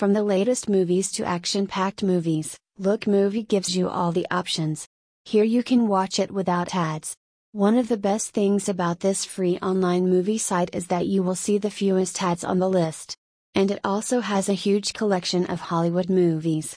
From the latest movies to action packed movies, LookMovie gives you all the options. Here you can watch it without ads. One of the best things about this free online movie site is that you will see the fewest ads on the list. And it also has a huge collection of Hollywood movies.